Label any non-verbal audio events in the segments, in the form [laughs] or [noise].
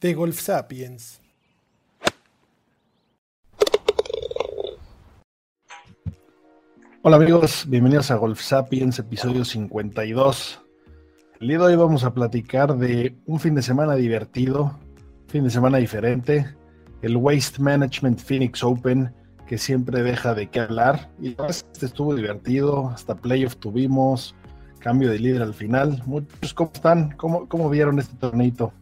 De Golf Sapiens. Hola amigos, bienvenidos a Golf Sapiens, episodio 52. El día de hoy vamos a platicar de un fin de semana divertido, fin de semana diferente, el Waste Management Phoenix Open, que siempre deja de qué hablar. Y este estuvo divertido, hasta playoff tuvimos, cambio de líder al final. Muchos, ¿cómo están? ¿Cómo, cómo vieron este torneito?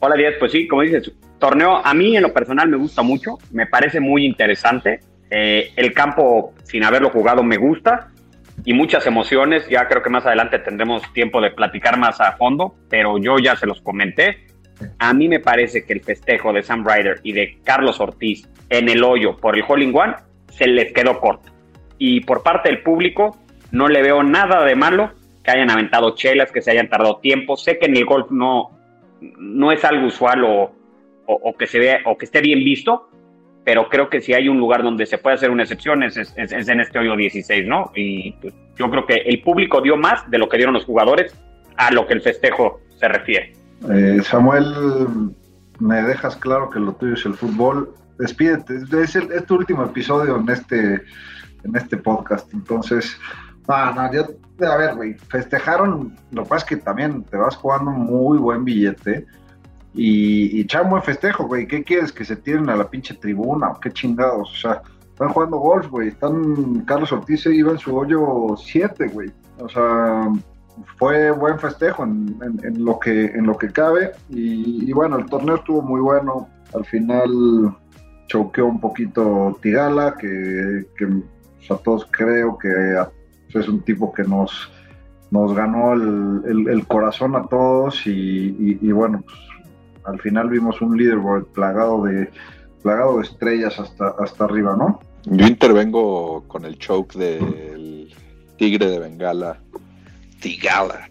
Hola Díaz, pues sí, como dices, torneo a mí en lo personal me gusta mucho, me parece muy interesante. Eh, el campo, sin haberlo jugado, me gusta y muchas emociones. Ya creo que más adelante tendremos tiempo de platicar más a fondo, pero yo ya se los comenté. A mí me parece que el festejo de Sam Ryder y de Carlos Ortiz en el hoyo por el Hole in One se les quedó corto. Y por parte del público, no le veo nada de malo que hayan aventado chelas, que se hayan tardado tiempo. Sé que en el golf no, no es algo usual o, o, que se vea o que esté bien visto, pero creo que si hay un lugar donde se puede hacer una excepción es, es, en este hoyo 16, ¿no? Y pues, yo creo que el público dio más de lo que dieron los jugadores a lo que el festejo se refiere. Eh, Samuel, me dejas claro que lo tuyo es el fútbol. Despídete, es, el, es tu último episodio en este, en este podcast, entonces, no, no, yo, a ver, güey, festejaron, lo que pasa es que también te vas jugando muy buen billete y, y un buen festejo, güey, ¿qué quieres? ¿Que se tiren a la pinche tribuna o qué chingados? O sea, están jugando golf, güey, están, Carlos Ortiz iba en su hoyo 7, güey, o sea, fue buen festejo en, lo, que, en lo que cabe. Y, bueno, el torneo estuvo muy bueno. Al final choqueó un poquito Tigala, que, a todos creo que es un tipo que nos, nos ganó el, corazón a todos. Y, bueno, pues, al final vimos un leaderboard plagado de, plagado de estrellas hasta, hasta arriba, ¿no? Yo intervengo con el choke del Tigre de Bengala Tigala.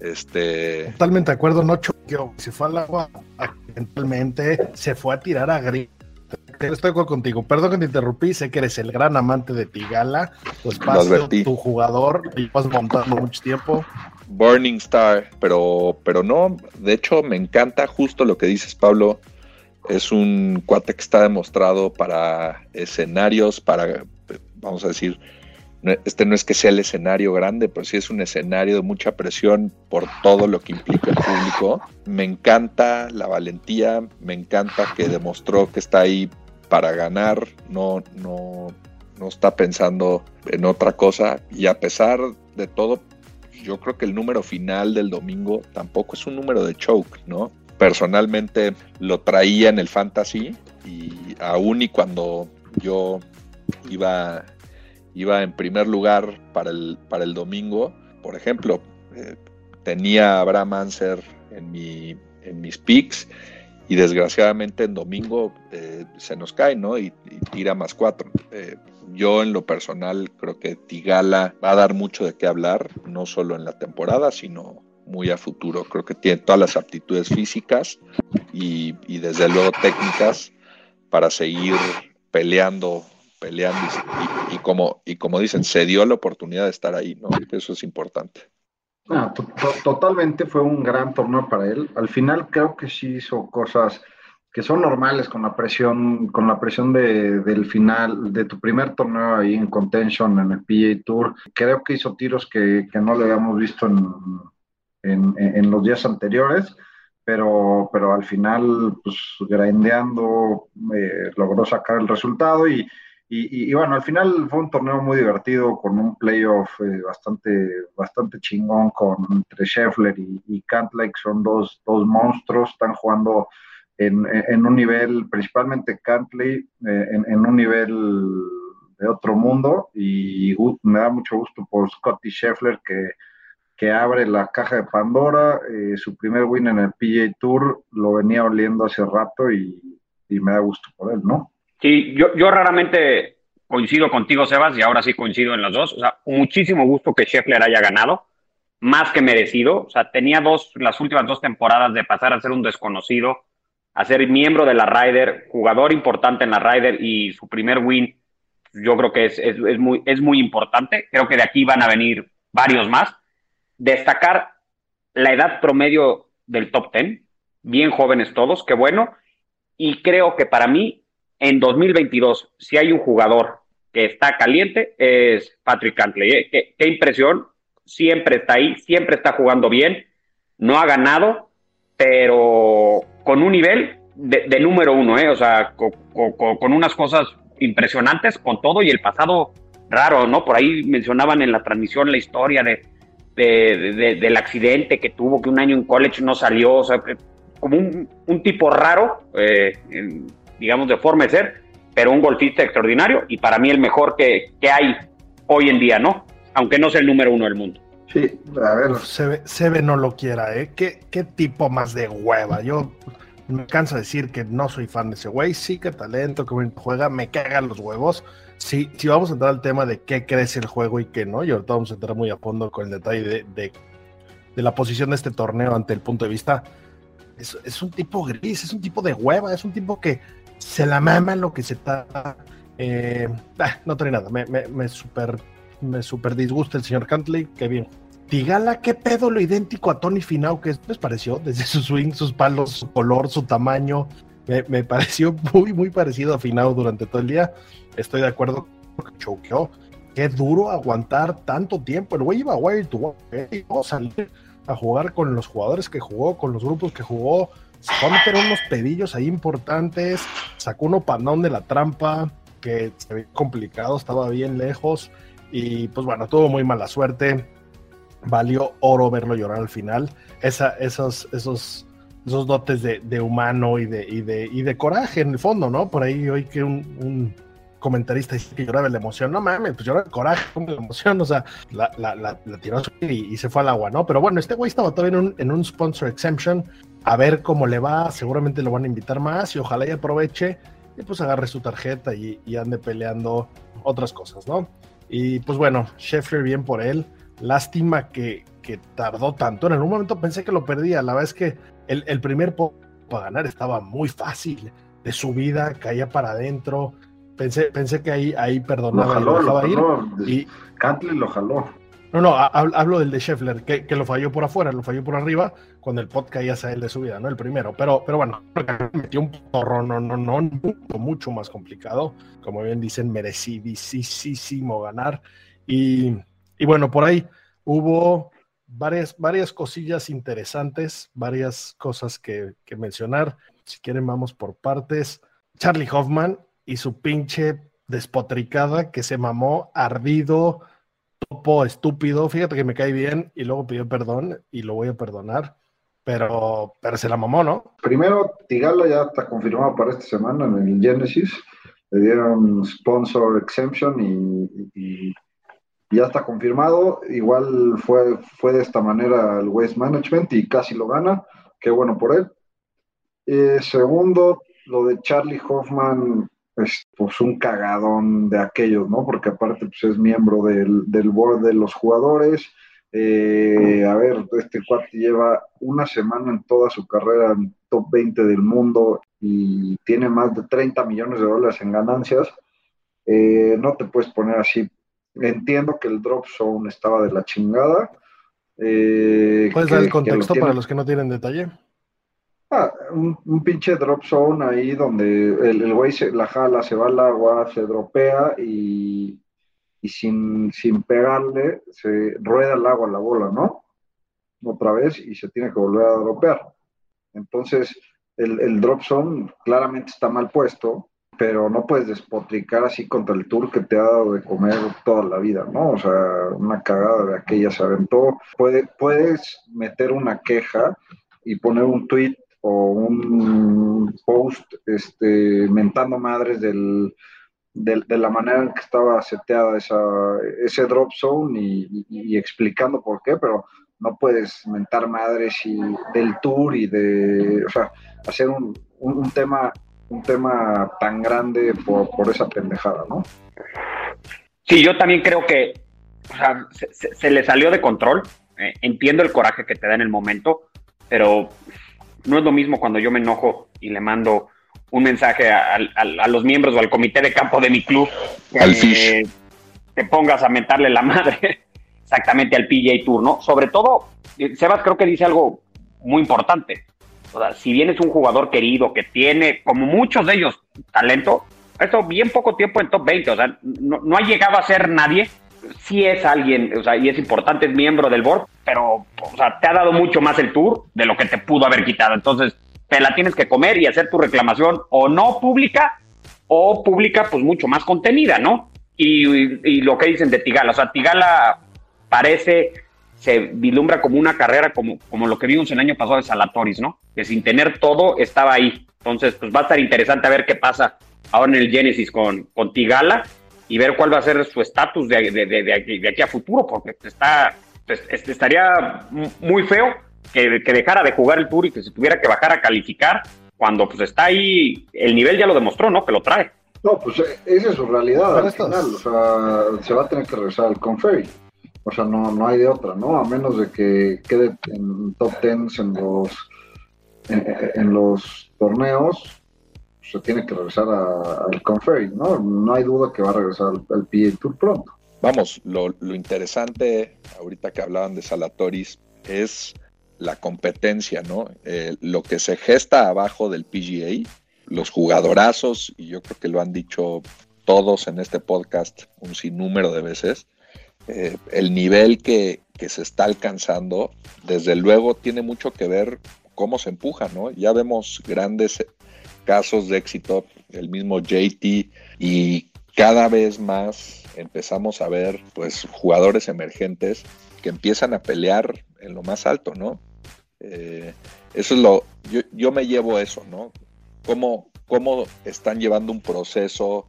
Este... Totalmente de acuerdo, no choqueó. Se fue al agua accidentalmente, se fue a tirar a gris. Estoy contigo. Perdón que te interrumpí. Sé que eres el gran amante de Tigala, tu espacio, tu jugador. Y vas montando mucho tiempo. Burning Star, pero, pero no. De hecho, me encanta justo lo que dices, Pablo. Es un cuate que está demostrado para escenarios, para, vamos a decir, este no es que sea el escenario grande, pero sí es un escenario de mucha presión por todo lo que implica el público. Me encanta la valentía, me encanta que demostró que está ahí para ganar, no, no, no está pensando en otra cosa y a pesar de todo, yo creo que el número final del domingo tampoco es un número de choke, ¿no? Personalmente lo traía en el fantasy y aún y cuando yo iba iba en primer lugar para el, para el domingo. Por ejemplo, eh, tenía a Abraham Anser en, mi, en mis picks y desgraciadamente en domingo eh, se nos cae, ¿no? Y, tira más cuatro. Eh, yo en lo personal creo que Tigala va a dar mucho de qué hablar, no solo en la temporada, sino muy a futuro. Creo que tiene todas las aptitudes físicas y, y desde luego técnicas para seguir peleando peleando y, como, y como dicen, se dio la oportunidad de estar ahí, ¿no? Eso es importante. Ah, totalmente fue un gran torneo para él. Al final creo que sí hizo cosas que son normales con la presión, con la presión de, del final, de tu primer torneo ahí en contention en el PGA Tour. Creo que hizo tiros que, que no le habíamos visto en, en, en, los días anteriores, pero, pero al final, pues grandeando, eh, logró sacar el resultado y, y, bueno, al final fue un torneo muy divertido con un playoff eh, bastante, bastante chingón con entre Scheffler y, y Cantlake, son dos, dos monstruos, están jugando en, en un nivel, principalmente Cantley, eh, en, un nivel de otro mundo y me da mucho gusto por Scotty Scheffler que, que abre la caja de Pandora. Eh, su primer win en el PGA Tour lo venía oliendo hace rato y, y me da gusto por él, ¿no? Sí, yo, yo raramente coincido contigo, Sebas, y ahora sí coincido en los dos. O sea, muchísimo gusto que Scheffler haya ganado, más que merecido. O sea, tenía dos, las últimas dos temporadas de pasar a ser un desconocido, a ser miembro de la Ryder, jugador importante en la Ryder y su primer win, yo creo que es, es, muy, es muy importante. Creo que de aquí van a venir varios más. Destacar la edad promedio del top ten, bien jóvenes todos, qué bueno. Y creo que para mí, en 2022, si hay un jugador que está caliente, es Patrick Cantley. ¿eh? Qué, qué, impresión, siempre está ahí, siempre está jugando bien, no ha ganado, pero con un nivel de, de número uno, ¿eh? o sea, con, unas cosas impresionantes, con todo y el pasado raro, ¿no? Por ahí mencionaban en la transmisión la historia de, de, de del accidente que tuvo, que un año en college no salió, o sea, como un, tipo raro, eh, digamos, de forma de ser, pero un golfista extraordinario y para mí el mejor que, que hay hoy en día, ¿no? Aunque no sea el número uno del mundo. Sí, a ver. Sebe, Sebe no lo quiera, ¿eh? ¿Qué, ¿Qué, tipo más de hueva. Yo me canso de decir que no soy fan de ese güey. Sí, que talento, que juega, me cagan los huevos. Sí, si vamos a entrar al tema de qué crece el juego y qué no, y ahorita vamos a entrar muy a fondo con el detalle de, de, de la posición de este torneo ante el punto de vista. Es, es, un tipo gris, es un tipo de hueva, es un tipo que se la mama lo que se está. Eh, ah, no trae nada, me, me, super me super disgusta el señor Cantley, que bien. Tigala, qué pedo lo idéntico a Tony Finau, que les pareció, desde su swing, sus palos, su color, su tamaño, me, me, pareció muy, muy parecido a Finau durante todo el día. Estoy de acuerdo que choqueó. Qué duro aguantar tanto tiempo. El güey iba a wire to wire, a jugar con los jugadores que jugó, con los grupos que jugó. Meter unos pedillos ahí importantes, sacó uno panón de la trampa, que se ve complicado, estaba bien lejos. Y pues bueno, tuvo muy mala suerte. Valió oro verlo llorar al final. Esa, esos, esos, esos dotes de, de humano y de, y, de, y de coraje en el fondo, ¿no? Por ahí hoy que un, un comentarista dice que lloraba la emoción. No mames, pues lloraba el coraje, con la emoción. O sea, la, la, la, la tiró y, y, se fue al agua, ¿no? Pero bueno, este güey estaba todavía en un, en un sponsor exemption. A ver cómo le va. Seguramente lo van a invitar más y ojalá y aproveche y pues agarre su tarjeta y, y ande peleando otras cosas, ¿no? Y pues bueno, Scheffler bien por él. Lástima que, que, tardó tanto. En algún momento pensé que lo perdía. La verdad es que el, el primer para ganar estaba muy fácil. De subida, caía para adentro. Pensé, pensé que ahí, ahí perdonaba lo jaló, y lo lo ir. Y, Cantley lo jaló. No, no, hablo del de Scheffler, que, que, lo falló por afuera, lo falló por arriba, cuando el pot caía hacia él de subida, ¿no? El primero. Pero, pero bueno, metió un porro, no, no, no, mucho, mucho más complicado. Como bien dicen, merecidísimo ganar. Y, y bueno, por ahí hubo varias, varias cosillas interesantes, varias cosas que, que, mencionar. Si quieren, vamos por partes. Charlie Hoffman y su pinche despotricada que se mamó, ardido, topo, estúpido. Fíjate que me cae bien y luego pidió perdón y lo voy a perdonar. Pero, pero se la mamó, ¿no? Primero, Tigala ya está confirmado para esta semana en el Genesis. Le dieron sponsor exemption y, ya está confirmado. Igual fue, fue de esta manera el Waste Management y casi lo gana. Qué bueno por él. Eh, segundo, lo de Charlie Hoffman, es pues un cagadón de aquellos, ¿no? Porque aparte pues, es miembro del, del board de los jugadores. Eh, a ver, este cuate lleva una semana en toda su carrera en top 20 del mundo y tiene más de 30 millones de dólares en ganancias. Eh, no te puedes poner así Entiendo que el drop zone estaba de la chingada. Eh, ¿Puedes que, dar el contexto para los que no tienen detalle? Ah, un, pinche drop zone ahí donde el güey se la jala, se va al agua, se dropea y, y sin, sin pegarle se rueda el agua la bola, ¿no? Otra vez y se tiene que volver a dropear. Entonces, el, el drop zone claramente está mal puesto pero no puedes despotricar así contra el tour que te ha dado de comer toda la vida, ¿no? O sea, una cagada de aquella se aventó. Puede, puedes meter una queja y poner un tweet o un post este, mentando madres del, de la manera en que estaba seteada esa, ese drop zone y, explicando por qué, pero no puedes mentar madres y del tour y de, o sea, hacer un, un, tema un tema tan grande por, por, esa pendejada, ¿no? Sí, yo también creo que se, le salió de control. Eh, entiendo el coraje que te da en el momento, pero no es lo mismo cuando yo me enojo y le mando un mensaje a, a, los miembros o al comité de campo de mi club que te pongas a mentarle la madre [laughs] exactamente al PGA Tour, ¿no? Sobre todo, eh, Sebas creo que dice algo muy importante. O sea, si bien es un jugador querido que tiene, como muchos de ellos, talento, esto bien poco tiempo en top 20, o sea, no, no ha llegado a ser nadie, sí es alguien, o sea, y es importante, es miembro del board, pero, o sea, te ha dado mucho más el tour de lo que te pudo haber quitado. Entonces, te la tienes que comer y hacer tu reclamación o no pública o pública, pues mucho más contenida, ¿no? Y, lo que dicen de Tigala, o sea, Tigala parece, se vislumbra como una carrera como, como lo que vimos el año pasado de Salatoris, ¿no? Que sin tener todo estaba ahí. Entonces, pues va a estar interesante a ver qué pasa ahora en el Genesis con, con Tigala y ver cuál va a ser su estatus de, de, de, aquí, a futuro, porque está, pues, este, estaría muy feo que, que, dejara de jugar el Tour y que se tuviera que bajar a calificar cuando pues está ahí, el nivel ya lo demostró, ¿no? Que lo trae. No, pues eh, esa es su realidad al final, o sea, se va a tener que regresar al Conferry. O sea, no, no hay de otra, ¿no? A menos de que quede en top tens en los, en los torneos, se tiene que regresar al Conferry, ¿no? No hay duda que va a regresar al, al PA Tour pronto. Vamos, lo, interesante, ahorita que hablaban de Salatoris, es la competencia, ¿no? Eh, lo que se gesta abajo del PGA, los jugadorazos, y yo creo que lo han dicho todos en este podcast un sinnúmero de veces, eh, el nivel que, que, se está alcanzando, desde luego tiene mucho que ver cómo se empuja, ¿no? Ya vemos grandes casos de éxito, el mismo JT, y cada vez más empezamos a ver pues jugadores emergentes que empiezan a pelear en lo más alto, ¿no? Eh, eso es lo, yo, yo, me llevo eso, ¿no? ¿Cómo, ¿Cómo están llevando un proceso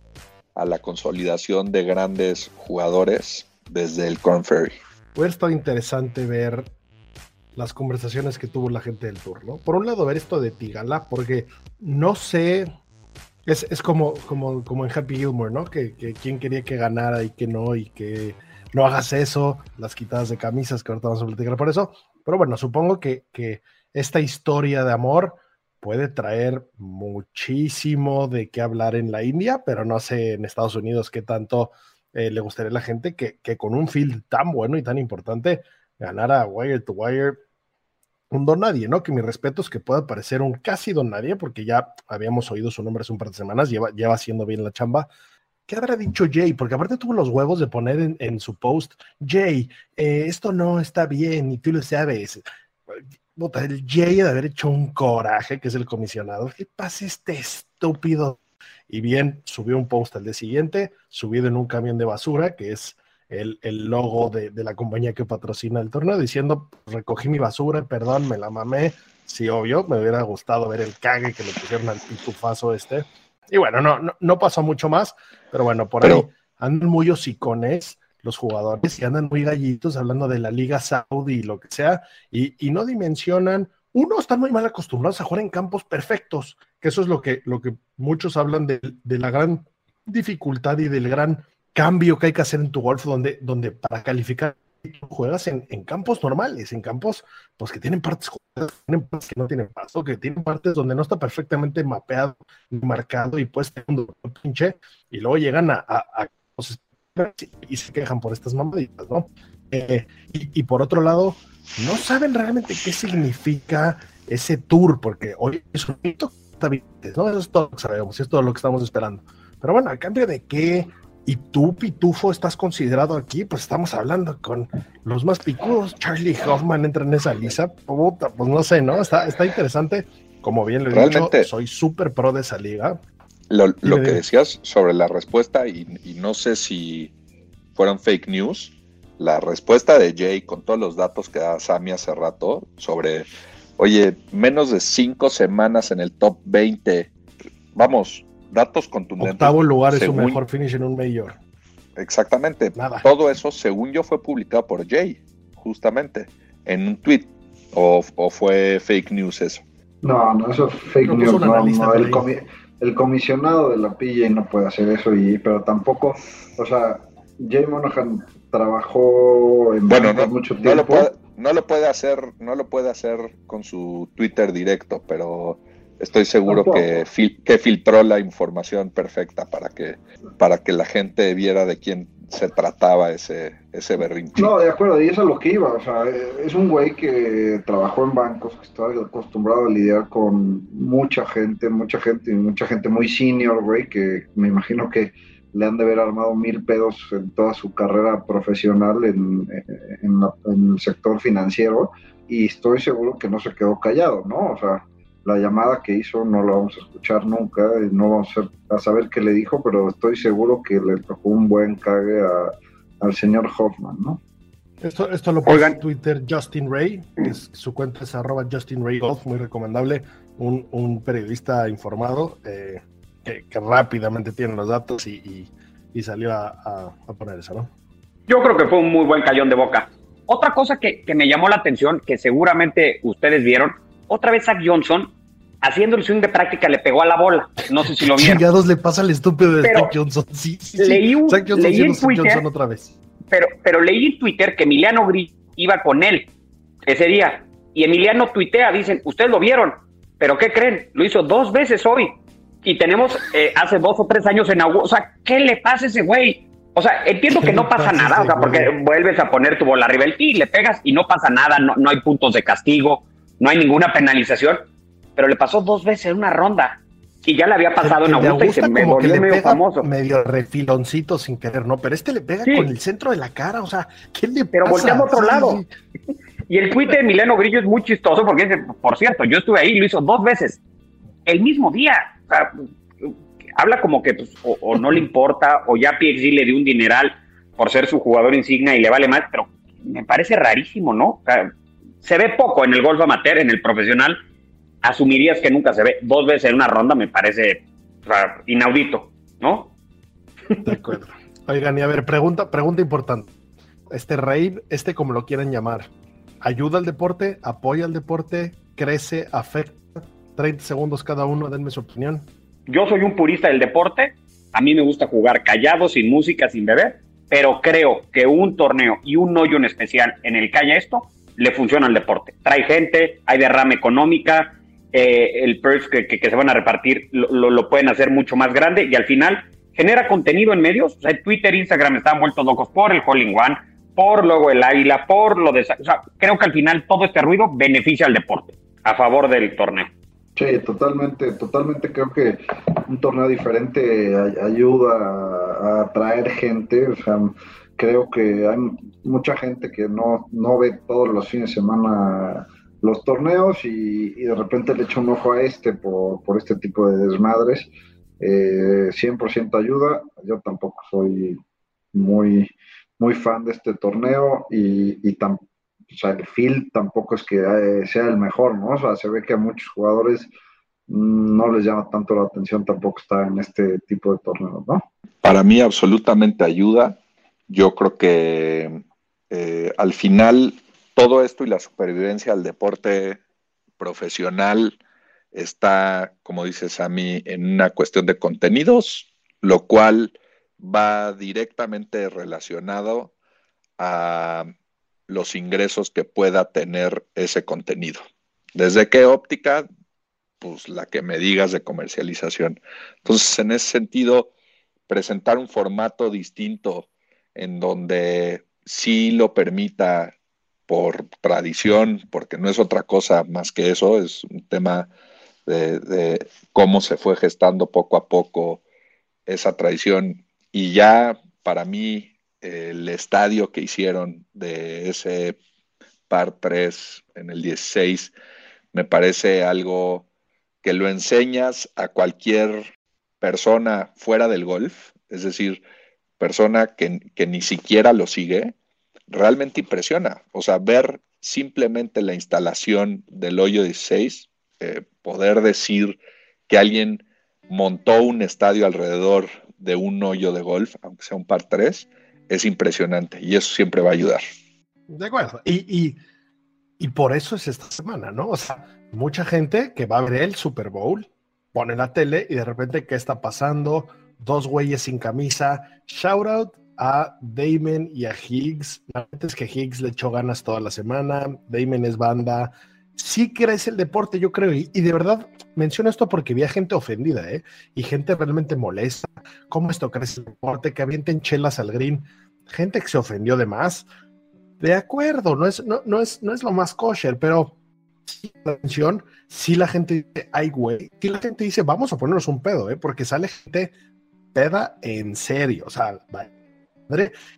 a la consolidación de grandes jugadores desde el Corn Ferry? Hubiera interesante ver las conversaciones que tuvo la gente del tour, ¿no? Por un lado, ver esto de Tigala, porque no sé, es, es como, como, como en Happy Gilmore, ¿no? Que, que quién quería que ganara y que no, y que no hagas eso, las quitadas de camisas, que ahorita vamos a platicar por eso. Pero bueno, supongo que, que esta historia de amor puede traer muchísimo de qué hablar en la India, pero no sé en Estados Unidos qué tanto eh, le gustaría a la gente que, que, con un field tan bueno y tan importante ganara wire to wire un don nadie, ¿no? Que mi respeto es que pueda parecer un casi don nadie, porque ya habíamos oído su nombre hace un par de semanas, lleva, lleva haciendo bien la chamba. ¿Qué habrá dicho Jay? Porque aparte tuvo los huevos de poner en, su post, Jay, eh, esto no está bien y tú lo sabes. el Jay de haber hecho un coraje, que es el comisionado. ¿Qué pasa este estúpido? Y bien, subió un post al día siguiente, subido en un camión de basura, que es el, logo de, la compañía que patrocina el torneo, diciendo, recogí mi basura, perdón, me la mamé. Sí, obvio, me hubiera gustado ver el cague que le pusieron al pitufazo este. Y bueno, no, no, pasó mucho más, pero bueno, por ahí andan muy hocicones los jugadores y andan muy gallitos hablando de la Liga Saudi y lo que sea, y, y, no dimensionan, uno, están muy mal acostumbrados a jugar en campos perfectos, que eso es lo que, lo que muchos hablan de, de la gran dificultad y del gran cambio que hay que hacer en tu golf, donde, donde para calificar juegas en, campos normales, en campos pues que tienen partes, que no tienen paso, que tienen partes donde no está perfectamente mapeado ni marcado y tener un pinche y luego llegan a, a, y se quejan por estas mamaditas, ¿no? Eh, y, por otro lado, no saben realmente qué significa ese tour, porque hoy es un hito, ¿no? Eso es todo lo que sabemos, es todo lo que estamos esperando. Pero bueno, a cambio de qué, y tú, Pitufo, estás considerado aquí, pues estamos hablando con los más picudos. Charlie Hoffman entra en esa lista. Puta, pues no sé, ¿no? Está, está interesante. Como bien le he dicho, soy súper pro de esa liga. Lo, que decías sobre la respuesta, y, no sé si fueron fake news, la respuesta de Jay con todos los datos que da Sammy hace rato sobre, oye, menos de cinco semanas en el top 20. Vamos, datos contundentes. Octavo lugar es su mejor finish en un mayor. Exactamente. Todo eso, según yo, fue publicado por Jay, justamente. en un tweet o, fue fake news eso. No, no, eso es fake news. No, el, comisionado de la PJ no puede hacer eso, y pero tampoco, o sea, Jay Monahan trabajó en bueno, mucho tiempo. No lo, puede, no lo puede hacer, no lo puede hacer con su Twitter directo, pero estoy seguro que, que filtró la información perfecta para que, para que la gente viera de quién se trataba ese, ese berrinche. No, de acuerdo, y eso es lo que iba. O sea, es un güey que trabajó en bancos, que está acostumbrado a lidiar con mucha gente, mucha gente, mucha gente muy senior, güey, que me imagino que le han de haber armado mil pedos en toda su carrera profesional en, en el sector financiero. Y estoy seguro que no se quedó callado, ¿no? O sea, la llamada que hizo no la vamos a escuchar nunca, y no vamos a, saber qué le dijo, pero estoy seguro que le tocó un buen cague al señor Hoffman, ¿no? Esto, esto lo pone en Twitter Justin Ray, su cuenta es arroba Justin Ray Golf, muy recomendable, un, periodista informado eh, que, rápidamente tiene los datos y, salió a, poner eso, ¿no? Yo creo que fue un muy buen cayón de boca. Otra cosa que, que me llamó la atención, que seguramente ustedes vieron, otra vez Zach Johnson haciendo el swing de práctica le pegó a la bola. No sé si lo vieron. Chingados le pasa al estúpido de Zach Johnson. Sí, sí, leí, un, leí en Twitter, otra vez. Pero, pero leí en Twitter que Emiliano Gris iba con él ese día. Y Emiliano tuitea, dicen, ustedes lo vieron, pero ¿qué creen? Lo hizo dos veces hoy. Y tenemos eh, hace dos o tres años en Augusto. O sea, ¿qué le pasa a ese güey? O sea, entiendo que no pasa nada, o sea, porque vuelves a poner tu bola arriba del tee, le pegas y no pasa nada, no, no hay puntos de castigo no hay ninguna penalización, pero le pasó dos veces en una ronda y ya le había pasado en Augusta, y se me volvió medio famoso. Medio refiloncito sin querer, ¿no? Pero este le pega con el centro de la cara, o sea, ¿qué le Pero volteando a otro lado. [laughs] Y el tuit de Mileno Grillo es muy chistoso porque dice, por cierto, yo estuve ahí, lo hizo dos veces, el mismo día. O sea, habla como que pues, o, no le importa, o ya PXG le dio un dineral por ser su jugador insignia y le vale más, pero me parece rarísimo, ¿no? O sea, se ve poco en el golf amateur, en el profesional. Asumirías que nunca se ve dos veces en una ronda, me parece inaudito, ¿no? De acuerdo. Oigan, y a ver, pregunta, pregunta importante. Este rave, este como lo quieran llamar, ¿ayuda al deporte? ¿Apoya al deporte? ¿Crece? ¿Afecta? 30 segundos cada uno, denme su opinión. Yo soy un purista del deporte. A mí me gusta jugar callado, sin música, sin beber, pero creo que un torneo y un hoyo en especial en el que haya esto le funciona al deporte. Trae gente, hay derrama económica, eh, el purse que, se van a repartir lo, pueden hacer mucho más grande y al final genera contenido en medios. O sea, Twitter, Instagram están vueltos locos por el Calling One, por luego el Águila, por lo de... O sea, creo que al final todo este ruido beneficia al deporte, a favor del torneo. Sí, totalmente, totalmente creo que un torneo diferente ayuda a atraer gente, o sea, creo que hay mucha gente que no, no ve todos los fines de semana los torneos y, de repente le echa un ojo a este por, por este tipo de desmadres. Eh, 100% ayuda. Yo tampoco soy muy, muy fan de este torneo y, y o sea, el field tampoco es que eh, sea el mejor, ¿no? O sea, se ve que a muchos jugadores no les llama tanto la atención tampoco estar en este tipo de torneos, ¿no? Para mí absolutamente ayuda. Yo creo que eh, al final todo esto y la supervivencia al deporte profesional está, como dices a mí, en una cuestión de contenidos, lo cual va directamente relacionado a los ingresos que pueda tener ese contenido. ¿Desde qué óptica? Pues la que me digas de comercialización. Entonces, en ese sentido, presentar un formato distinto en donde sí lo permita por tradición, porque no es otra cosa más que eso, es un tema de, cómo se fue gestando poco a poco esa tradición. Y ya para mí el estadio que hicieron de ese par 3 en el 16 me parece algo que lo enseñas a cualquier persona fuera del golf, es decir, persona que, ni siquiera lo sigue, realmente impresiona. O sea, ver simplemente la instalación del hoyo 16, eh, poder decir que alguien montó un estadio alrededor de un hoyo de golf, aunque sea un par 3, es impresionante y eso siempre va a ayudar. De acuerdo. Y, Y por eso es esta semana, ¿no? O sea, mucha gente que va a ver el Super Bowl, pone la tele y de repente, ¿qué está pasando? Dos güeyes sin camisa. Shout out a Damon y a Higgs. La verdad es que Higgs le echó ganas toda la semana. Damon es banda. Sí crece el deporte, yo creo. Y, de verdad menciono esto porque vi a gente ofendida, ¿eh? Y gente realmente molesta. ¿Cómo esto crece el deporte? Que avienten chelas al green. Gente que se ofendió de más. De acuerdo, no es, no, no es, no es lo más kosher, pero sí, atención, si la gente dice, ay, güey, si la gente dice, vamos a ponernos un pedo, ¿eh? Porque sale gente peda en serio, o sea,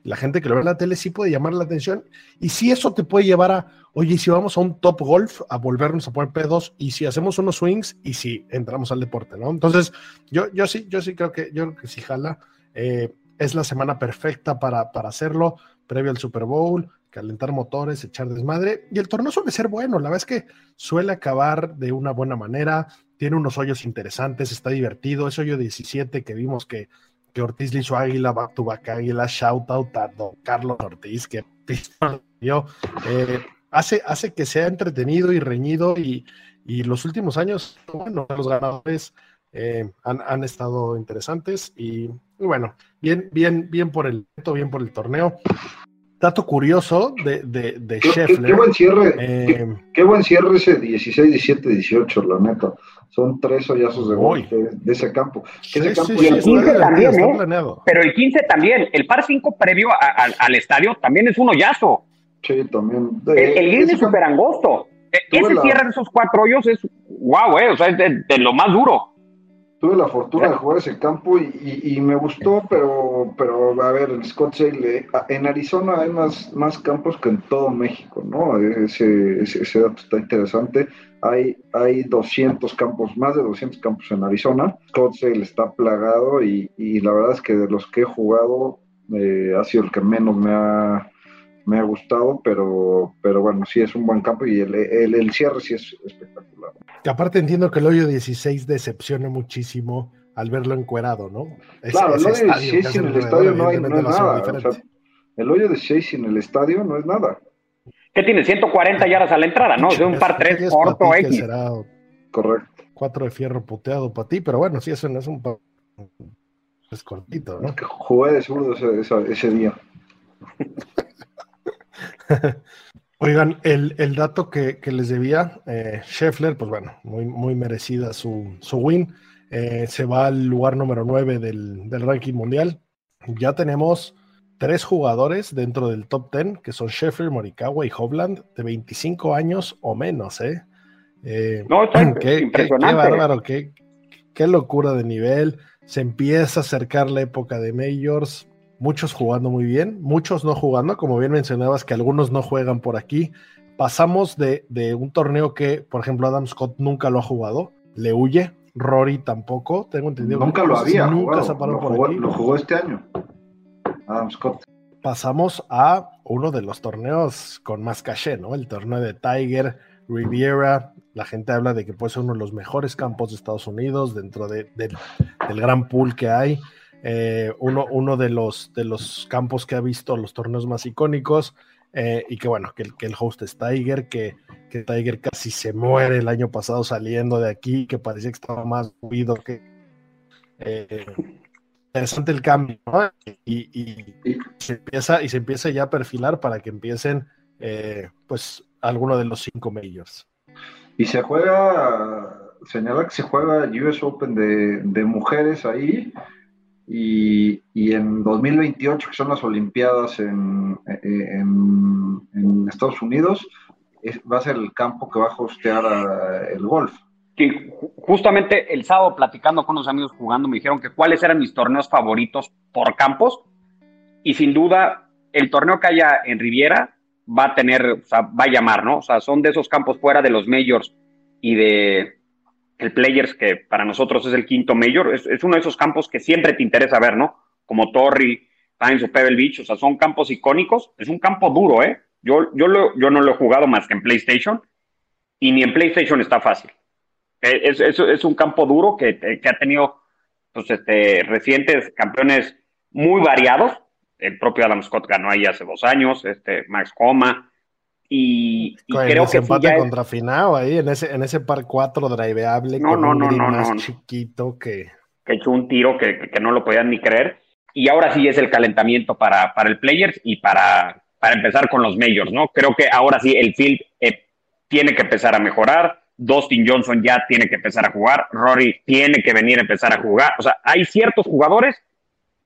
la gente que lo ve en la tele sí puede llamar la atención y si eso te puede llevar a, oye, si vamos a un top golf, a volvernos a poner pedos y si hacemos unos swings y si entramos al deporte, ¿no? Entonces, yo, yo sí, yo sí creo que, yo creo que sí jala, eh, es la semana perfecta para, para hacerlo, previo al Super Bowl, calentar motores, echar desmadre. Y el torneo suele ser bueno, la verdad es que suele acabar de una buena manera, tiene unos hoyos interesantes, está divertido. Ese hoyo 17 que vimos que, que Ortiz le hizo Águila, back to back Águila, shout out a don Carlos Ortiz, que [laughs] dio, eh, hace, hace que sea entretenido y reñido y, y los últimos años, bueno, los ganadores eh, han, han, estado interesantes y, y, bueno, bien, bien, bien por el bien por el torneo dato curioso de, de, de qué, Scheffler. Qué, qué, buen cierre, eh, qué, qué, buen cierre ese 16, 17, 18, la neta. Son tres hoyazos de gol de, de, ese campo. Sí, ese campo sí, y el 15 también, ¿eh? Pero el 15 también. El par 5 previo a, a, al estadio también es un hoyazo. Sí, también. El, el green es súper angosto. Ese la... cierre de esos cuatro hoyos es wow, eh, o sea, es de, de lo más duro tuve la fortuna de jugar ese campo y, y, y, me gustó, pero, pero a ver, en Scottsdale, en Arizona hay más, más campos que en todo México, ¿no? Ese, ese, ese, dato está interesante. Hay, hay 200 campos, más de 200 campos en Arizona. Scottsdale está plagado y, y la verdad es que de los que he jugado eh, ha sido el que menos me ha, me ha gustado, pero, pero bueno, sí es un buen campo y el, el, el cierre sí es espectacular. Que aparte entiendo que el hoyo 16 decepciona muchísimo al verlo encuerado, ¿no? Es, claro, el hoyo 16 sin el estadio no, hay, no es nada. O sea, el hoyo 16 sin el estadio no es nada. ¿Qué tiene? 140 yardas a la entrada, ¿no? Es un par 3 corto X. Será Correcto. 4 de fierro puteado para ti, pero bueno, sí, eso no es un par. Es cortito, ¿no? Es que jugué de seguro ese, ese, ese día. [laughs] [laughs] Oigan, el, el dato que, que, les debía, eh, Scheffler, pues bueno, muy, muy merecida su, su win. Eh, se va al lugar número 9 del, del, ranking mundial. Ya tenemos tres jugadores dentro del top 10, que son Scheffler, Morikawa y Hovland, de 25 años o menos, ¿eh? eh no, está [clears throat] qué, impresionante. Qué, qué bárbaro, qué, qué locura de nivel. Se empieza a acercar la época de Majors muchos jugando muy bien, muchos no jugando, como bien mencionabas que algunos no juegan por aquí. Pasamos de, de, un torneo que, por ejemplo, Adam Scott nunca lo ha jugado, le huye, Rory tampoco, tengo entendido. Nunca que lo había, nunca jugado, se paró lo, por jugó, aquí. lo jugó este año, Adam Scott. Pasamos a uno de los torneos con más caché, ¿no? El torneo de Tiger, Riviera. La gente habla de que puede ser uno de los mejores campos de Estados Unidos dentro de, de, del gran pool que hay eh, uno, uno de, los, de los campos que ha visto los torneos más icónicos. Eh, y que bueno, que el, que el host es Tiger, que, que, Tiger casi se muere el año pasado saliendo de aquí, que parecía que estaba más movido que. Eh, interesante el cambio, ¿no? y, y, y, se empieza, y se empieza ya a perfilar para que empiecen, eh, pues, alguno de los cinco majors. Y se juega, señala que se juega US Open de, de mujeres ahí, y, y, en 2028, que son las Olimpiadas en, en, en Estados Unidos, es, va a ser el campo que va a hostear a, el golf. Que justamente el sábado platicando con unos amigos jugando me dijeron que cuáles eran mis torneos favoritos por campos y sin duda el torneo que haya en Riviera va a tener, o sea, va a llamar, ¿no? O sea, son de esos campos fuera de los majors y de, el Players, que para nosotros es el quinto mayor, es, es, uno de esos campos que siempre te interesa ver, ¿no? Como Torrey, Pines o Pebble Beach, o sea, son campos icónicos. Es un campo duro, ¿eh? Yo, yo, lo, yo no lo he jugado más que en PlayStation y ni en PlayStation está fácil. Es, es, es un campo duro que, que ha tenido pues, este, recientes campeones muy variados. El propio Adam Scott ganó ahí hace dos años, este, Max Coma. Y, creo que sí es- contra Finao ahí, en ese, en ese par 4 driveable No, con no, un no, green no, más chiquito que... que echó un tiro que, que- que no lo podían ni creer. Y ahora sí es el calentamiento para, para el Players y para, para empezar con los Majors, ¿no? Creo que ahora sí el field eh, tiene que empezar a mejorar. Dustin Johnson ya tiene que empezar a jugar. Rory tiene que venir a empezar a jugar. O sea, hay ciertos jugadores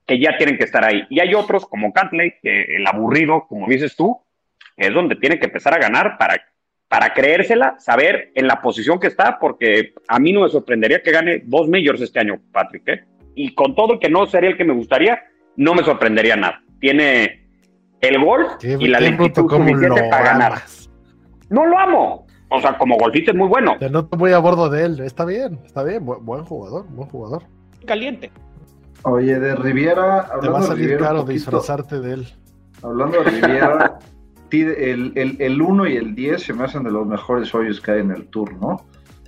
que ya tienen que estar ahí. Y hay otros como Cantley, que el aburrido, como dices tú, es donde tiene que empezar a ganar para, para creérsela, saber en la posición que está, porque a mí no me sorprendería que gane dos majors este año, Patrick. ¿eh? Y con todo que no sería el que me gustaría, no me sorprendería nada. Tiene el gol Qué, y la lentitud suficiente para ganar. amas. No lo amo. O sea, como golfista es muy bueno. Te noto muy a bordo de él. Está bien, está bien. Bu- buen jugador, buen jugador. Caliente. Oye, de Riviera, Te va a salir caro disfrazarte de él. Hablando de Riviera, [laughs] el, el, el 1 y el 10 se me hacen de los mejores hoyos que hay en el tour, ¿no?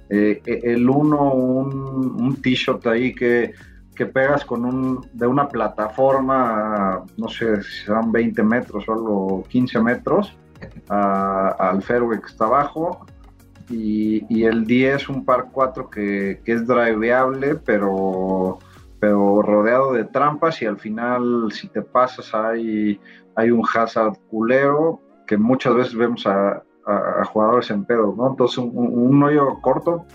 Eh, eh, el 1, un, un t-shirt ahí que, que pegas con un, de una plataforma, no sé si serán 20 metros o algo, 15 metros, al fairway que está abajo. Y, y el 10, un par 4 que, que es driveable, pero, pero rodeado de trampas y al final si te pasas hay, hay un hazard culero muchas veces vemos a, jugadores en pedos, ¿no? Entonces un, un- un hoyo corto,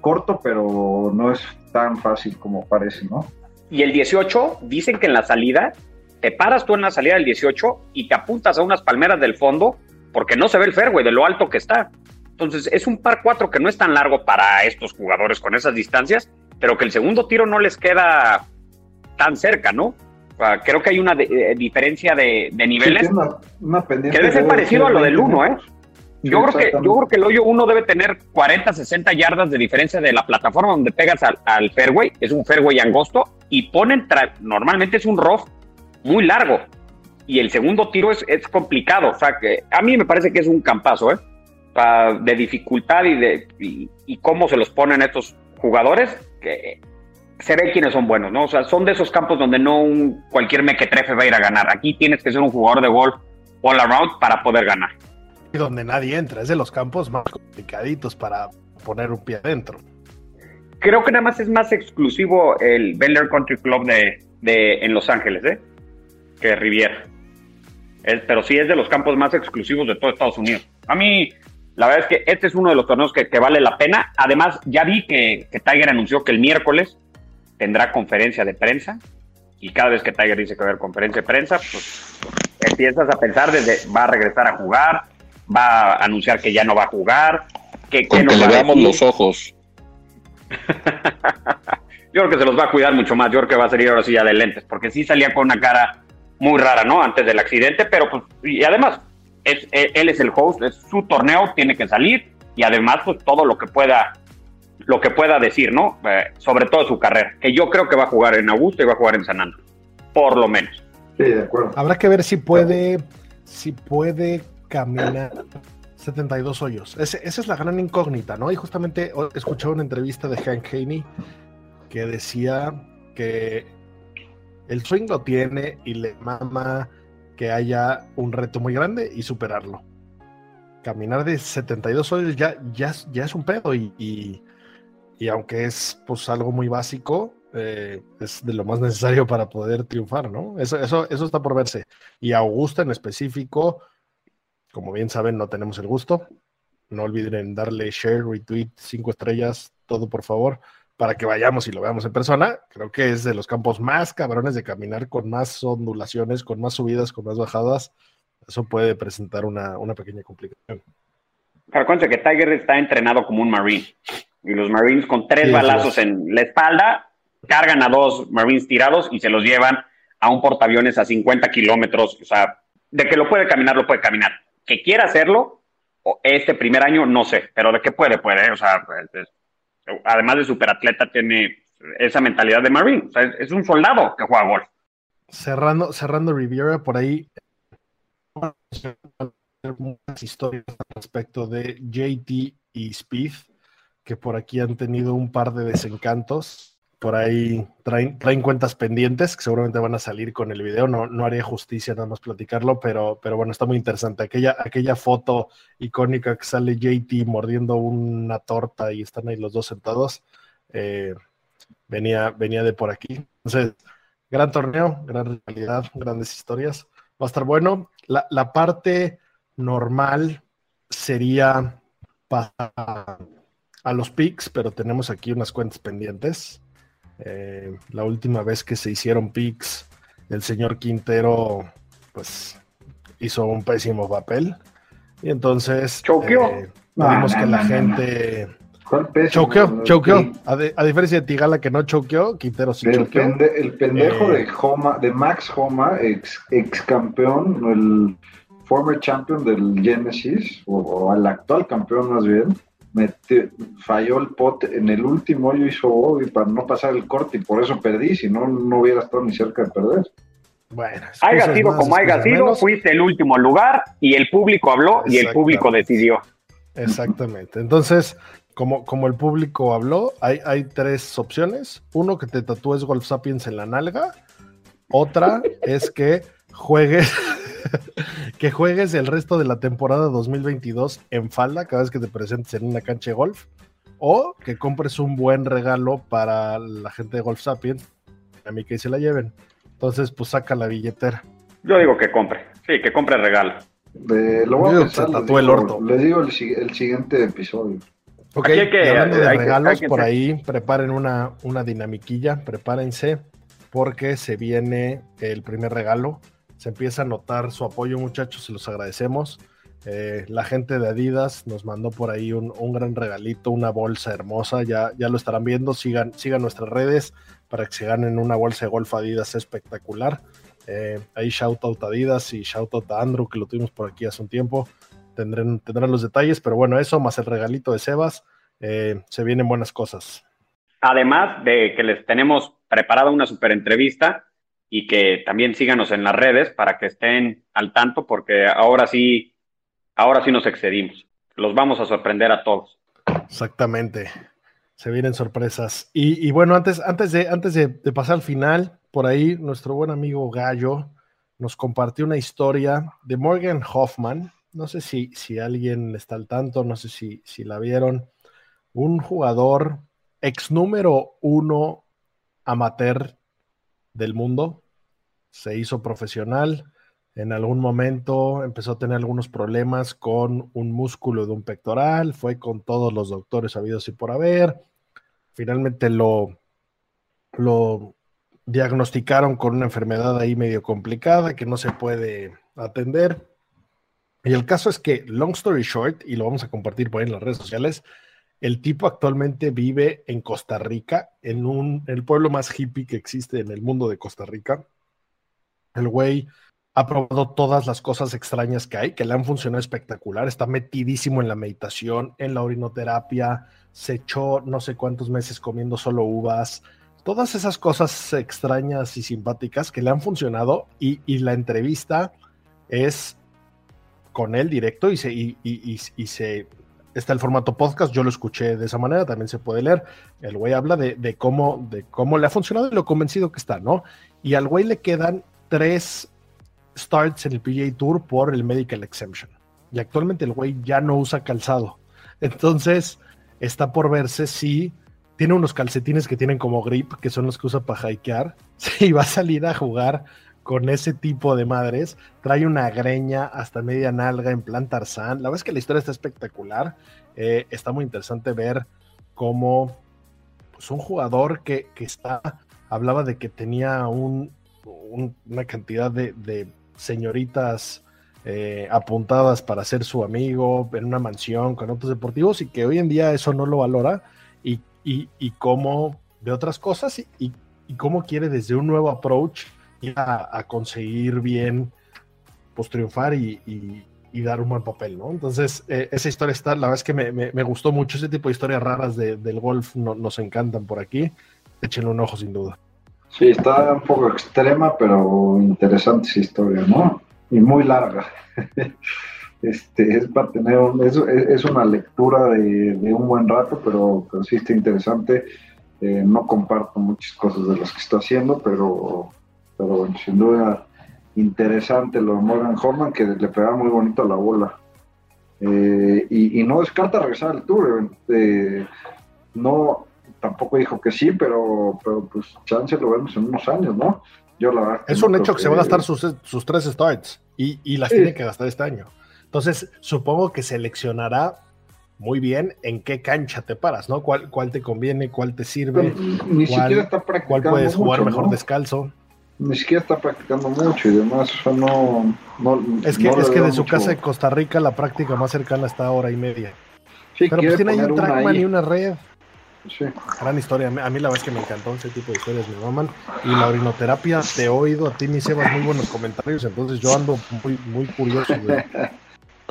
corto, pero no es tan fácil como parece, ¿no? Y el 18, dicen que en la salida, te paras tú en la salida del 18 y te apuntas a unas palmeras del fondo porque no se ve el fairway de lo alto que está. Entonces, es un par 4 que no es tan largo para estos jugadores con esas distancias, pero que el segundo tiro no les queda tan cerca, ¿no? Sea, creo que hay una de- eh, diferencia de, de Sí, niveles tiene una, una que debe ser parecido a lo del 20 1, ¿eh? Sí, Yo creo, que, yo creo que el hoyo 1 debe tener 40, 60 yardas de diferencia de la plataforma donde pegas al, al fairway. Es un fairway angosto y ponen, normalmente es un rough muy largo. Y el segundo tiro es, es complicado. O sea, que a mí me parece que es un campazo, ¿eh? De dificultad y, de, y, y cómo se los ponen estos jugadores, que se ve quiénes son buenos, ¿no? O sea, son de esos campos donde no un, cualquier mequetrefe va a ir a ganar. Aquí tienes que ser un jugador de golf all around para poder ganar. Y donde nadie entra. Es de los campos más complicaditos para poner un pie adentro. Creo que nada más es más exclusivo el Bel Air Country Club de, de- en Los Ángeles, ¿eh? Que Riviera. Es- pero sí es de los campos más exclusivos de todo Estados Unidos. A mí, la verdad es que este es uno de los torneos que, que vale la pena. Además, ya vi que, que Tiger anunció que el miércoles tendrá conferencia de prensa. Y cada vez que Tiger dice que va a haber conferencia de prensa, pues empiezas a pensar desde va a regresar a jugar, va a anunciar que ya no va a jugar, que, que Con nos que va le veamos los ojos. [laughs] Yo creo que se los va a cuidar mucho más. Yo creo que va a salir ahora sí ya de lentes, porque sí salía con una cara muy rara, ¿no? Antes del accidente, pero pues, y además, es, él él es el host, es su torneo, tiene que salir, y además, pues todo lo que pueda, lo que pueda decir, ¿no? Eh, sobre todo su carrera, que yo creo que va a jugar en Augusta y va a jugar en San Andrés, por lo menos. Sí, de acuerdo. Habrá que ver si puede, si puede caminar 72 hoyos. Ese- esa es la gran incógnita, ¿no? Y justamente escuché una entrevista de Hank Haney que decía que el swing lo tiene y le mama que haya un reto muy grande y superarlo. Caminar de 72 hoyos ya, ya, es- ya es un pedo y, y, y aunque es pues algo muy básico, eh, es de lo más necesario para poder triunfar, ¿no? Eso, eso, eso está por verse. Y Augusta en específico, como bien saben, no tenemos el gusto. No olviden en darle share, retweet, cinco estrellas, todo por favor, para que vayamos y lo veamos en persona. Creo que es de los campos más cabrones de caminar, con más ondulaciones, con más subidas, con más bajadas. Eso puede presentar una, una pequeña complicación. Pero acuérdense que Tiger está entrenado como un Marine. Y los Marines con tres Sí, balazos en la espalda cargan a dos Marines tirados y se los llevan a un portaaviones a 50 kilómetros. O sea, de que lo puede caminar, lo puede caminar. Que quiera hacerlo, o este primer año, no sé. Pero de que puede, puede. O sea, pues, es- además de superatleta, tiene esa mentalidad de Marine. O sea, es, es un soldado que juega golf. Cerrando, cerrando Riviera, por ahí muchas historias respecto de JT y Speed, que por aquí han tenido un par de desencantos. por ahí traen, cuentas pendientes que seguramente van a salir con el video. No, no haría justicia nada más platicarlo, pero, pero bueno, está muy interesante. Aquella, aquella foto icónica que sale JT mordiendo una torta y están ahí los dos sentados, eh, venía, venía de por aquí. Entonces, gran torneo, gran realidad, grandes historias. Va a estar bueno. La, la parte normal sería pasar a los picks, pero tenemos aquí unas cuentas pendientes. Eh, la última vez que se hicieron picks, el señor Quintero, pues, hizo un pésimo papel. Y entonces eh, vimos que la gente choqueó, choqueó. A, diferencia de Tigala que no choqueó, Quintero sí el, el pendejo de, eh, de Max Homa, ex, ex campeón, el former champion del Genesis, o, o el actual campeón más bien, falló el pot en el último hoyo hizo y para no pasar el corte y por eso perdí, si no, no hubiera estado ni cerca de perder. Bueno, haya sido como haya sido, fuiste el último lugar y el público habló y el público decidió. Exactamente. Entonces, como, como el público habló, hay, hay tres opciones. Uno, que te tatúes Golf Sapiens en la nalga. Otra es que juegues [laughs] que juegues el resto de la temporada 2022 en falda cada vez que te presentes en una cancha de golf o que compres un buen regalo para la gente de Golf Sapiens, a mí que se la lleven. Entonces, pues saca la billetera. Yo digo que compre, sí, que compre regalo. lo voy a pensar, le digo, el orto. Le digo el, siguiente episodio. Ok, hablando de regalos, por ahí preparen una, una dinamiquilla, prepárense, porque se viene el primer regalo se empieza a notar su apoyo, muchachos, se los agradecemos. Eh, la gente de Adidas nos mandó por ahí un, gran regalito, una bolsa hermosa, ya, ya lo estarán viendo, sigan, sigan nuestras redes para que se ganen una bolsa de golf Adidas espectacular. Eh, ahí shout out a Adidas y shout out a Andrew, que lo tuvimos por aquí hace un tiempo. Tendrán, tendrán los detalles, pero bueno, eso más el regalito de Sebas, eh, se vienen buenas cosas. Además de que les tenemos preparada una super entrevista y que también síganos en las redes para que estén al tanto porque ahora sí, ahora sí nos excedimos. Los vamos a sorprender a todos. Exactamente. Se vienen sorpresas. Y, bueno, antes, antes, de, antes de, pasar al final, por ahí nuestro buen amigo Gallo nos compartió una historia de Morgan Hoffman. No sé si, si alguien está al tanto, no sé si, si la vieron. Un jugador ex número uno amateur del mundo, se hizo profesional, en algún momento empezó a tener algunos problemas con un músculo de un pectoral, fue con todos los doctores habidos y por haber, finalmente lo, lo diagnosticaron con una enfermedad ahí medio complicada que no se puede atender. Y el caso es que, long story short, y lo vamos a compartir por ahí en las redes sociales, el tipo actualmente vive en Costa Rica, en, un, el pueblo más hippie que existe en el mundo de Costa Rica. El güey ha probado todas las cosas extrañas que hay, que le han funcionado espectacular. Está metidísimo en la meditación, en la orinoterapia, se echó no sé cuántos meses comiendo solo uvas. Todas esas cosas extrañas y simpáticas que le han funcionado y, la entrevista es con él directo y se, y se está el formato podcast, yo lo escuché de esa manera, también se puede leer. El güey habla de, cómo, cómo le ha funcionado y lo convencido que está, ¿no? Y al güey le quedan tres starts en el PGA Tour por el medical exemption. Y actualmente el güey ya no usa calzado. Entonces, está por verse si tiene unos calcetines que tienen como grip, que son los que usa para hikear, [laughs] si va a salir a jugar con ese tipo de madres. Trae una greña hasta media nalga en plan Tarzán. La verdad es que la historia está espectacular. Eh, está muy interesante ver cómo pues, un jugador que, está, hablaba de que tenía un, una cantidad de, señoritas eh, apuntadas para ser su amigo en una mansión con otros deportivos y que hoy en día eso no lo valora y, y, cómo ve otras cosas y, y cómo quiere desde un nuevo approach a, conseguir bien, pues triunfar y, dar un buen papel, ¿no? Entonces, eh, esa historia está, la verdad es que me, gustó mucho, ese tipo de historias raras del golf nos encantan por aquí, échenle un ojo sin duda. Sí, está un poco extrema, pero interesante esa historia, ¿no? Y muy larga. [laughs] este, es para tener, es, una lectura de, un buen rato, pero, pero sí está interesante Eh, no comparto muchas cosas de las que está haciendo, pero, pero bueno, sin duda interesante lo de Morgan Horman, que le pegaba muy bonito a la bola. Eh, y, no descarta regresar al Tour. Eh, no, tampoco dijo que sí, pero, pero pues chance lo vemos en unos años, ¿no? Yo la verdad es un hecho que, se va a gastar sus, sus tres starts y, y las tiene que gastar este año. Entonces, supongo que seleccionará muy bien en qué cancha te paras, ¿no? ¿Cuál, cuál te conviene, cuál te sirve, ni cuál, siquiera está cuál puedes jugar mejor descalzo. Ni siquiera está practicando mucho y demás, o sea, no... es que, es que de su casa de Costa Rica la práctica más cercana está a hora y media. Sí, Pero pues tiene ahí un trackman y una red. Sí. Gran historia. A mí la verdad es que me encantó ese tipo de historias, mi mamá. Y la orinoterapia, te he oído a ti, ni Sebas, muy buenos comentarios, entonces yo ando muy, muy curioso. [laughs]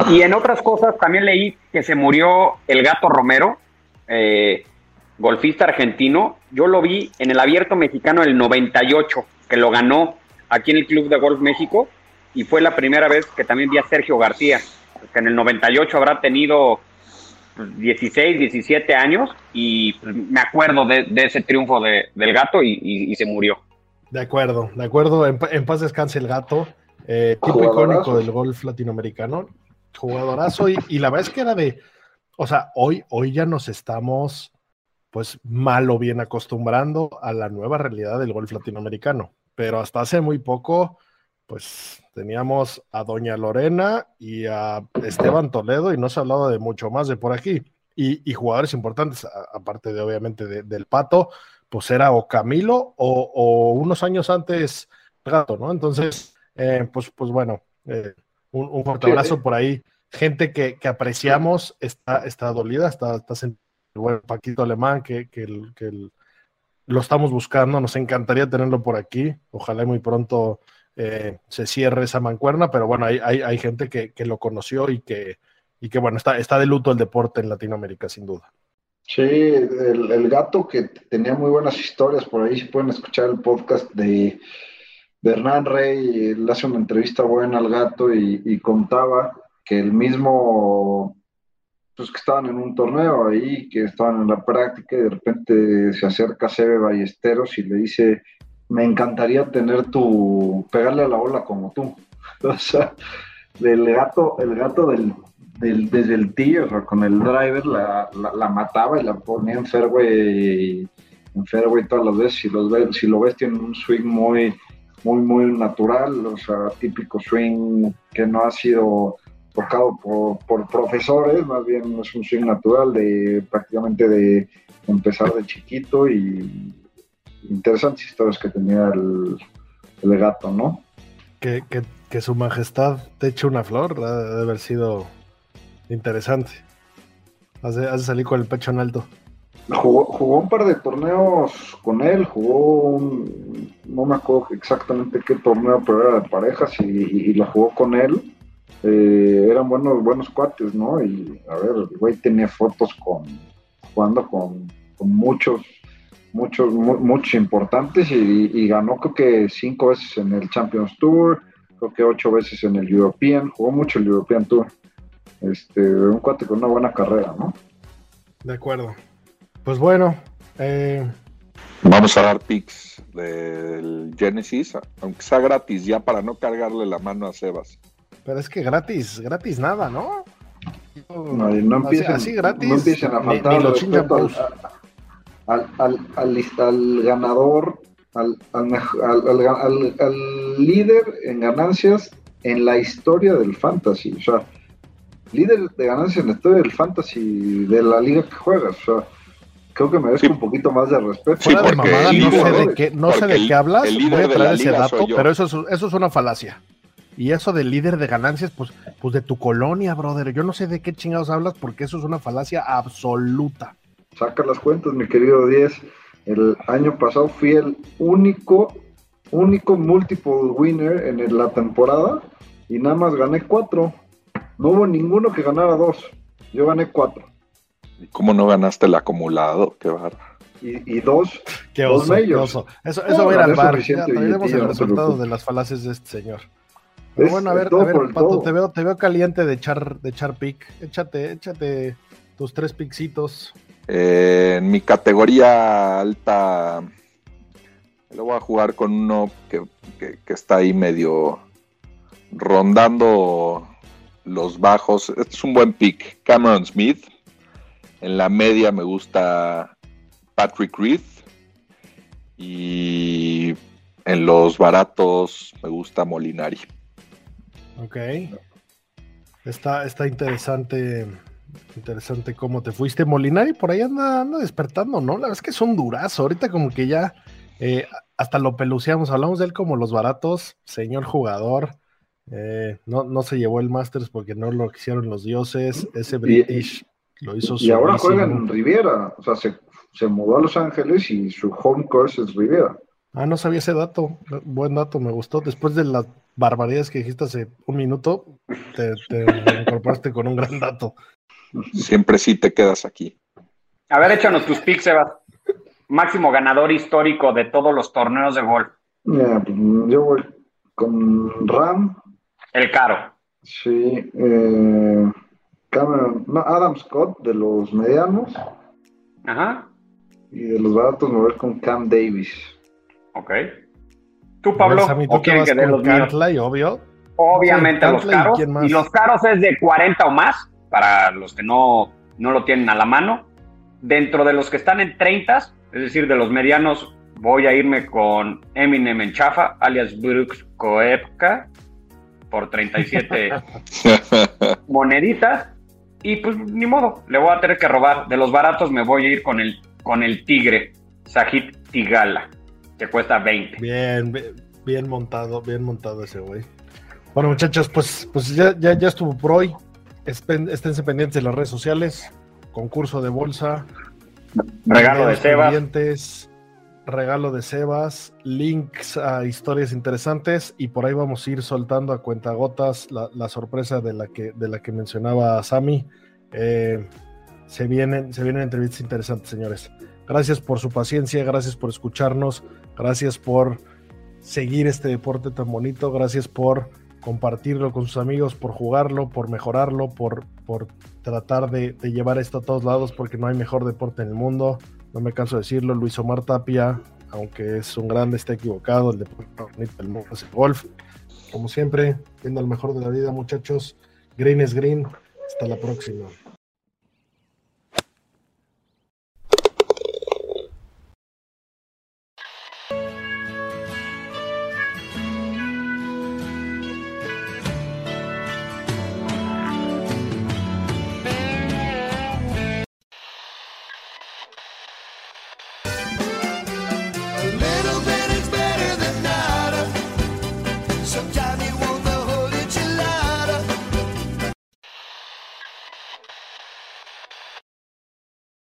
Y en otras cosas también leí que se murió el gato Romero, eh, golfista argentino. Yo lo vi en el Abierto Mexicano del 98, que lo ganó aquí en el Club de Golf México. Y fue la primera vez que también vi a Sergio García, que en el 98 habrá tenido 16, 17 años. Y pues, me acuerdo de, ese triunfo del gato y, se murió. De acuerdo, de acuerdo. En, paz descanse el gato. Eh, tipo icónico del golf latinoamericano jugadorazo y, y, la verdad es que era de, o sea, hoy, hoy ya nos estamos pues mal o bien acostumbrando a la nueva realidad del golf latinoamericano, pero hasta hace muy poco pues teníamos a Doña Lorena y a Esteban Toledo y no se ha hablado de mucho más de por aquí. Y, jugadores importantes, aparte de obviamente del Pato, pues era o Camilo o, unos años antes Gato, ¿no? Entonces, eh, pues, pues bueno, eh, un, fuerte abrazo por ahí. Gente que, apreciamos está, está dolida, está, está buen Paquito Alemán, que, que, lo estamos buscando. Nos encantaría tenerlo por aquí. Ojalá muy pronto eh, se cierre esa mancuerna, pero bueno, hay, hay, gente que, lo conoció y que, y que bueno, está, está de luto el deporte en Latinoamérica, sin duda. Sí, el, el, gato que tenía muy buenas historias por ahí, si pueden escuchar el podcast de Hernán Rey le hace una entrevista buena al gato y, contaba que el mismo, pues que estaban en un torneo ahí, que estaban en la práctica y de repente se acerca Sebe Ballesteros y le dice, me encantaría tener tu, pegarle a la ola como tú. [laughs] O sea, el gato, el gato del, desde el tío, o sea, con el driver la, la, mataba y la ponía en fairway, en fairway todas las veces. Si, los, si lo ves, tiene un swing muy muy, muy natural, o sea, típico swing que no ha sido tocado por, profesores, más bien es un swing natural de prácticamente de empezar de chiquito y interesantes historias que tenía el, gato, ¿no? Que, que, su majestad te eche una flor, debe haber sido interesante. Hace, hace salir con el pecho en alto. Jugó, un par de torneos con él, jugó un, no me acuerdo exactamente qué torneo, pero era de parejas y, lo jugó con él. Eh, eran buenos, buenos cuates, ¿no? Y a ver, el güey tenía fotos con, jugando con, muchos, muchos, muchos importantes y, ganó creo que cinco veces en el Champions Tour, creo que ocho veces en el European, jugó mucho el European Tour. Este, un cuate con una buena carrera, ¿no? De acuerdo. Pues bueno. Eh, Vamos a dar pics del Genesis, aunque sea gratis, ya para no cargarle la mano a Sebas. Pero es que gratis, gratis nada, ¿no? No, no empiecen, así, gratis, no empiecen a faltar al, al, al, al, ganador, al, líder en ganancias en la historia del fantasy. O sea, líder de ganancias en la historia del fantasy de la liga que juegas. O sea, creo que merezco un poquito más de respeto. Fuera de mamada, no sé de qué, no sé de qué hablas, voy a traer ese dato, pero eso es, eso es una falacia. Y eso del líder de ganancias, pues, pues de tu colonia, brother. Yo no sé de qué chingados hablas porque eso es una falacia absoluta. Saca las cuentas, mi querido Diez. El año pasado fui el único, único multiple winner en la temporada y nada más gané cuatro. No hubo ninguno que ganara dos. Yo gané cuatro. ¿Cómo no ganaste el acumulado? Qué barba. Y, dos, qué dos Eso, eso va a ir al bar. Ya el resultado de las falacias de este señor. Pero bueno, a ver, a ver, Pato, te veo, te veo caliente de echar, de echar pick. Échate, échate tus tres pixitos. Eh, en mi categoría alta, le voy a jugar con uno que, que- que está ahí medio rondando los bajos. Este es un buen pick. Cameron Smith. En la media me gusta Patrick Reed. Y en los baratos me gusta Molinari. Ok. Está, está interesante. Interesante cómo te fuiste. Molinari por ahí anda, anda despertando, ¿no? La verdad es que es un durazo. Ahorita como que ya eh, hasta lo peluceamos. Hablamos de él como los baratos. Señor jugador. Eh, no, no se llevó el Masters porque no lo quisieron los dioses. Ese British lo hizo Y ahora juega en Riviera. O sea, se, se mudó a Los Ángeles y su home course es Riviera. Ah, no sabía ese dato. Buen dato, me gustó. Después de las barbaridades que dijiste hace un minuto, te, te [laughs] incorporaste con un gran dato. Siempre sí te quedas aquí. A ver, échanos tus picks, Sebas. Máximo ganador histórico de todos los torneos de golf. Pues, yo voy con Ram, El caro. sí, eh, Cameron, no, Adam Scott de los medianos Ajá. y de los baratos me voy con Cam Davis. Ok. ¿Tú, Pablo? Sammy, ¿O tú quieren que dé los míos? Cantlay, obvio. Obviamente Sí, los caros. Y los caros es de 40 o más, para los que no, no lo tienen a la mano. Dentro de los que están en 30, es decir, de los medianos, voy a irme con Eminem en chafa, alias Brooks Koepka, por 37 [laughs] moneditas. Y pues ni modo, le voy a tener que robar. De los baratos me voy a ir con el, con el Tigre, Sajid Tigala, que cuesta 20. Bien, bien, bien montado, bien montado ese güey. Bueno, muchachos, pues, pues ya, ya, ya estuvo por hoy. Espen- Esténse pendientes de las redes sociales. Concurso de bolsa. Regalo de Sebas. regalo de Sebas, links a historias interesantes y por ahí vamos a ir soltando a cuentagotas la, la sorpresa de la que, de la que mencionaba Sami. Eh, se, vienen, se vienen entrevistas interesantes, señores. Gracias por su paciencia, gracias por escucharnos, gracias por seguir este deporte tan bonito, gracias por compartirlo con sus amigos, por jugarlo, por mejorarlo, por, por tratar de, llevar esto a todos lados, porque no hay mejor deporte en el mundo. No me canso de decirlo, Luis Omar Tapia, aunque es un grande, está equivocado, el deporte del mundo es el golf. Como siempre, viendo el mejor de la vida, muchachos. Green es green. Hasta la próxima.